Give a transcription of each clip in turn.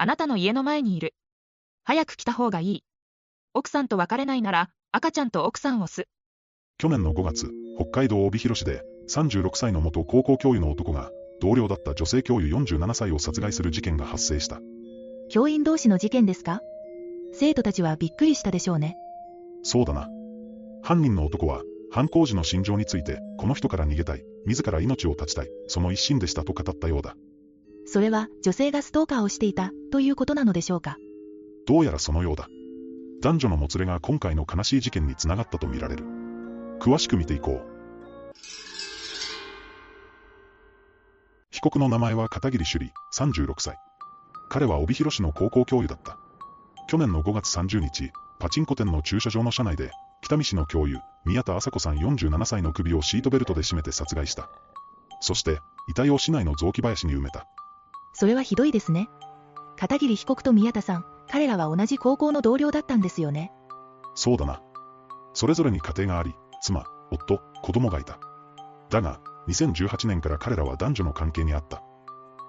あなたの家の前にいる。早く来た方がいい。奥さんと別れないなら、赤ちゃんと奥さんをす。去年の5月、北海道帯広市で、36歳の元高校教諭の男が、同僚だった女性教諭47歳を殺害する事件が発生した。教員同士の事件ですか？生徒たちはびっくりしたでしょうね。そうだな。犯人の男は、犯行時の心情について、この人から逃げたい、自ら命を絶ちたい、その一心でしたと語ったようだ。それは女性がストーカーをしていたということなのでしょうか？どうやらそのようだ。男女のもつれが今回の悲しい事件につながったとみられる。詳しく見ていこう。被告の名前は片桐朱里、36歳。彼は帯広市の高校教諭だった。去年の5月30日、パチンコ店の駐車場の車内で、北見市の教諭、宮田麻子さん47歳の首をシートベルトで絞めて殺害した。そして、遺体を市内の雑木林に埋めた。それはひどいですね。片桐被告と宮田さん、彼らは同じ高校の同僚だったんですよね。そうだな。それぞれに家庭があり、妻、夫、子供がいた。だが、2018年から彼らは男女の関係にあった。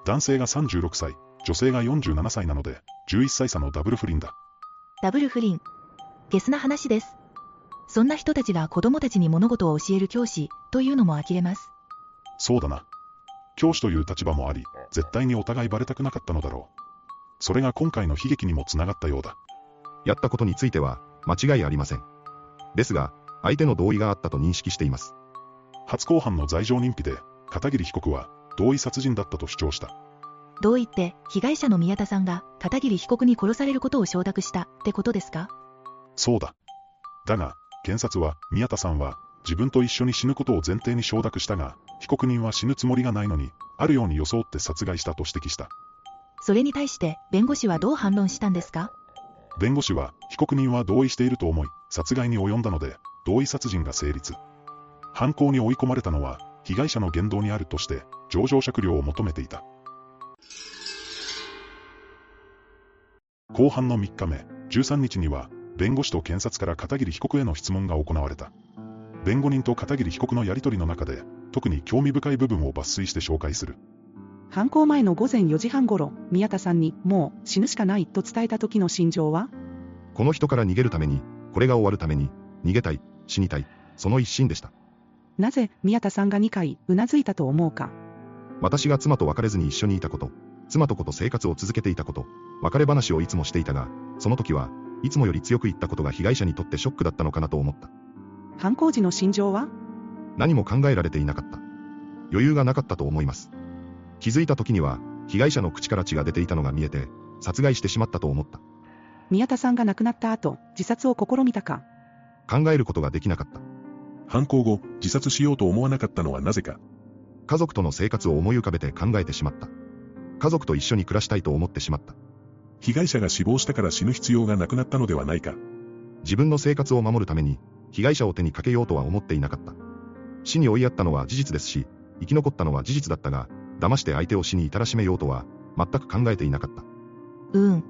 男性が36歳、女性が47歳なので、11歳差のダブル不倫だ。ダブル不倫。ゲスな話です。そんな人たちが子供たちに物事を教える教師というのも呆れます。そうだな。教師という立場もあり、絶対にお互いバレたくなかったのだろう。それが今回の悲劇にもつながったようだ。やったことについては、間違いありません。ですが、相手の同意があったと認識しています。初公判の罪状認否で、片桐被告は、同意殺人だったと主張した。同意って、被害者の宮田さんが、片桐被告に殺されることを承諾したってことですか？そうだ。だが、検察は、宮田さんは、自分と一緒に死ぬことを前提に承諾したが、被告人は死ぬつもりがないのに、あるように装って殺害したと指摘した。それに対して弁護士はどう反論したんですか？弁護士は被告人は同意していると思い殺害に及んだので同意殺人が成立。犯行に追い込まれたのは被害者の言動にあるとして情状酌量を求めていた。後半の3日目13日には弁護士と検察から片桐被告への質問が行われた弁護人と片桐被告のやり取りの中で特に興味深い部分を抜粋して紹介する犯行前の午前4時半ごろ、宮田さんに、もう死ぬしかないと伝えた時の心情は？この人から逃げるために、これが終わるために、逃げたい、死にたい、その一心でした。なぜ宮田さんが2回、うなずいたと思うか？私が妻と別れずに一緒にいたこと、妻と子と生活を続けていたこと、別れ話をいつもしていたが、その時はいつもより強く言ったことが被害者にとってショックだったのかなと思った。犯行時の心情は？何も考えられていなかった。余裕がなかったと思います。気づいた時には、被害者の口から血が出ていたのが見えて、殺害してしまったと思った。宮田さんが亡くなった後、自殺を試みたか？考えることができなかった。犯行後、自殺しようと思わなかったのはなぜか？家族との生活を思い浮かべて考えてしまった。家族と一緒に暮らしたいと思ってしまった。被害者が死亡したから死ぬ必要がなくなったのではないか。自分の生活を守るために、被害者を手にかけようとは思っていなかった。死に追いやったのは事実ですし、生き残ったのは事実だったが、騙して相手を死に至らしめようとは、全く考えていなかった。うーん。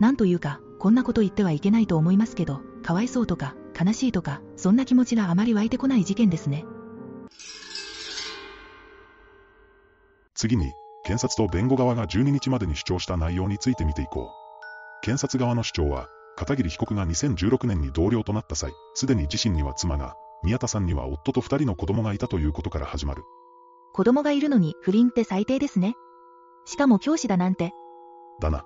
なんというか、こんなこと言ってはいけないと思いますけど、かわいそうとか、悲しいとか、そんな気持ちがあまり湧いてこない事件ですね。次に、検察と弁護側が12日までに主張した内容について見ていこう。検察側の主張は、片桐被告が2016年に同僚となった際、すでに自身には妻が、宮田さんには夫と2人の子供がいたということから始まる。子供がいるのに不倫って最低ですね。しかも教師だなんて。だな。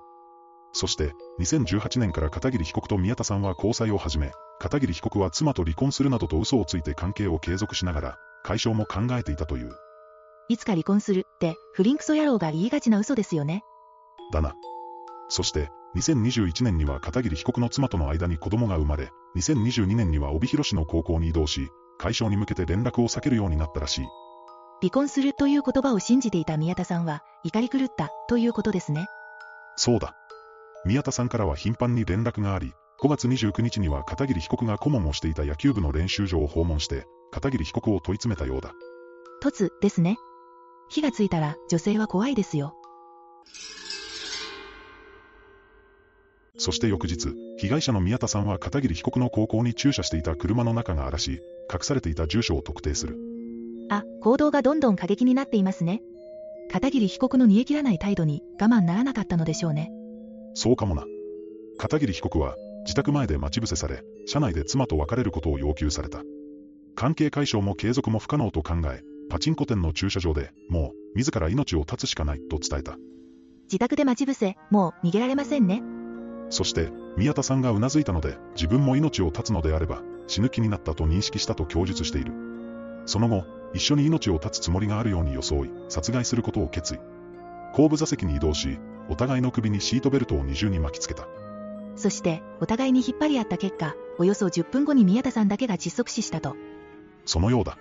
そして、2018年から片桐被告と宮田さんは交際を始め、片桐被告は妻と離婚するなどと嘘をついて関係を継続しながら、解消も考えていたという。いつか離婚するって、不倫クソ野郎が言いがちな嘘ですよね。だな。そして、2021年には片桐被告の妻との間に子供が生まれ、2022年には帯広市の高校に移動し、解消に向けて連絡を避けるようになったらしい。離婚するという言葉を信じていた宮田さんは、怒り狂ったということですね。そうだ。宮田さんからは頻繁に連絡があり、5月29日には片桐被告が顧問をしていた野球部の練習場を訪問して、片桐被告を問い詰めたようだ。突ですね。火がついたら女性は怖いですよ。そして翌日、被害者の宮田さんは片桐被告の高校に駐車していた車の中が荒らし、隠されていた住所を特定する。あ、行動がどんどん過激になっていますね。片桐被告の煮え切らない態度に我慢ならなかったのでしょうね。そうかもな。片桐被告は、自宅前で待ち伏せされ、車内で妻と別れることを要求された。関係解消も継続も不可能と考え、パチンコ店の駐車場でもう、自ら命を絶つしかないと伝えた。自宅で待ち伏せ、もう逃げられませんね。そして、宮田さんがうなずいたので、自分も命を絶つのであれば、死ぬ気になったと認識したと供述している。その後、一緒に命を絶つつもりがあるように装い、殺害することを決意。後部座席に移動し、お互いの首にシートベルトを二重に巻きつけた。そして、お互いに引っ張り合った結果、およそ10分後に宮田さんだけが窒息死したと。そのようだ。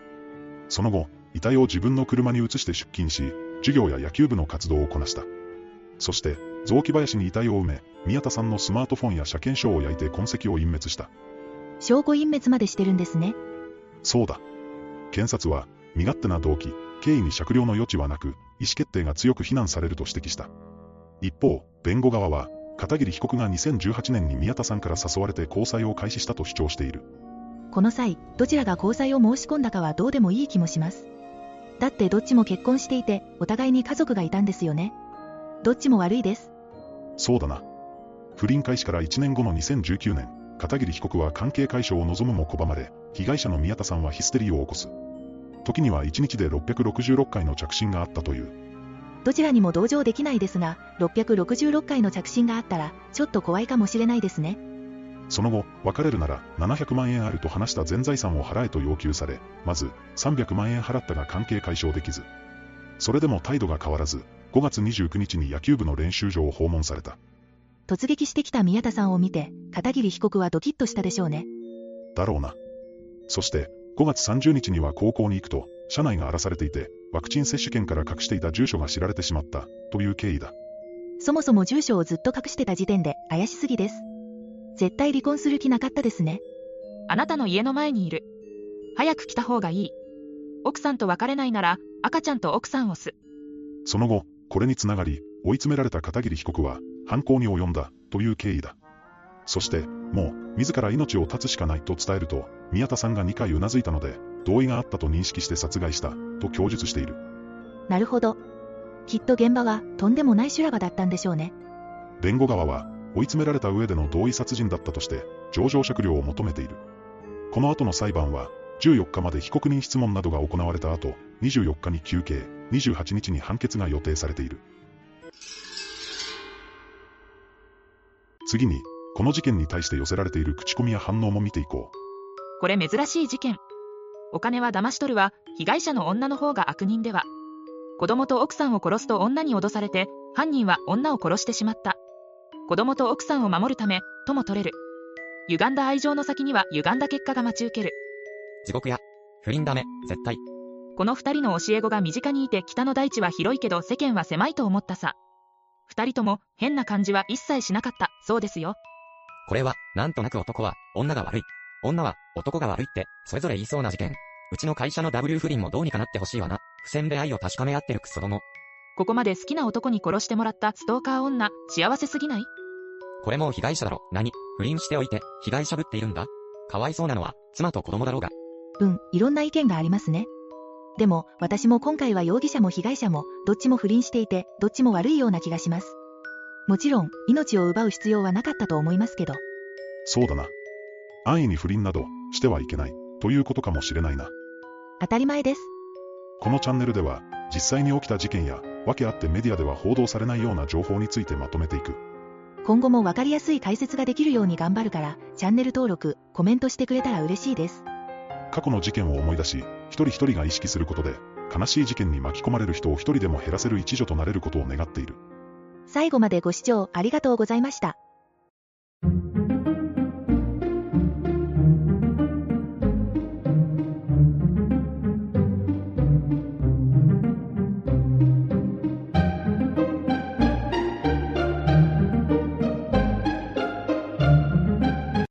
その後、遺体を自分の車に移して出勤し、授業や野球部の活動をこなした。そして、雑木林に遺体を埋め、宮田さんのスマートフォンや車検証を焼いて痕跡を隠滅した。証拠隠滅までしてるんですね。そうだ。検察は、身勝手な動機、経緯に酌量の余地はなく、意思決定が強く非難されると指摘した。一方、弁護側は、片桐被告が2018年に宮田さんから誘われて交際を開始したと主張している。この際、どちらが交際を申し込んだかはどうでもいい気もします。だってどっちも結婚していて、お互いに家族がいたんですよね。どっちも悪いです。そうだな。不倫開始から1年後の2019年、片桐被告は関係解消を望むも拒まれ、被害者の宮田さんはヒステリーを起こす。時には1日で666回の着信があったという。どちらにも同情できないですが、666回の着信があったら、ちょっと怖いかもしれないですね。その後、別れるなら700万円あると話した全財産を払えと要求され、まず300万円払ったが関係解消できず。それでも態度が変わらず、5月29日に野球部の練習場を訪問された。突撃してきた宮田さんを見て、片桐被告はドキッとしたでしょうね。だろうな。そして、5月30日には高校に行くと、車内が荒らされていて、ワクチン接種券から隠していた住所が知られてしまった、という経緯だ。そもそも住所をずっと隠してた時点で怪しすぎです。絶対離婚する気なかったですね。あなたの家の前にいる。早く来た方がいい。奥さんと別れないなら、赤ちゃんと奥さんをす。その後、これにつながり、追い詰められた片桐被告は、犯行に及んだ、という経緯だ。そして、もう、自ら命を絶つしかないと伝えると、宮田さんが2回うなずいたので、同意があったと認識して殺害した、と供述している。なるほど。きっと現場は、とんでもない修羅場だったんでしょうね。弁護側は、追い詰められた上での同意殺人だったとして、情状酌量を求めている。この後の裁判は、14日まで被告人質問などが行われた後、24日に休憩、28日に判決が予定されている。次に、この事件に対して寄せられている口コミや反応も見ていこう。これ珍しい事件。お金は騙し取るは、被害者の女の方が悪人では。子供と奥さんを殺すと女に脅されて、犯人は女を殺してしまった。子供と奥さんを守るため、とも取れる。歪んだ愛情の先には歪んだ結果が待ち受ける。地獄や。不倫ダメ、絶対。この二人の教え子が身近にいて北の大地は広いけど世間は狭いと思ったさ。二人とも変な感じは一切しなかった、そうですよ。これは、なんとなく男は、女が悪い。女は、男が悪いって、それぞれ言いそうな事件。うちの会社の W 不倫もどうにかなってほしいわな。不戦で愛を確かめ合ってるクソども。ここまで好きな男に殺してもらったストーカー女、幸せすぎない？これもう被害者だろ。何？不倫しておいて、被害者ぶっているんだ？かわいそうなのは、妻と子供だろうが。うん、いろんな意見がありますね。でも、私も今回は容疑者も被害者も、どっちも不倫していて、どっちも悪いような気がします。もちろん、命を奪う必要はなかったと思いますけど。そうだな。安易に不倫など、してはいけない、ということかもしれないな。当たり前です。このチャンネルでは、実際に起きた事件や、訳あってメディアでは報道されないような情報についてまとめていく。今後もわかりやすい解説ができるように頑張るから、チャンネル登録、コメントしてくれたら嬉しいです。過去の事件を思い出し、一人一人が意識することで、悲しい事件に巻き込まれる人を一人でも減らせる一助となれることを願っている。最後までご視聴ありがとうございました。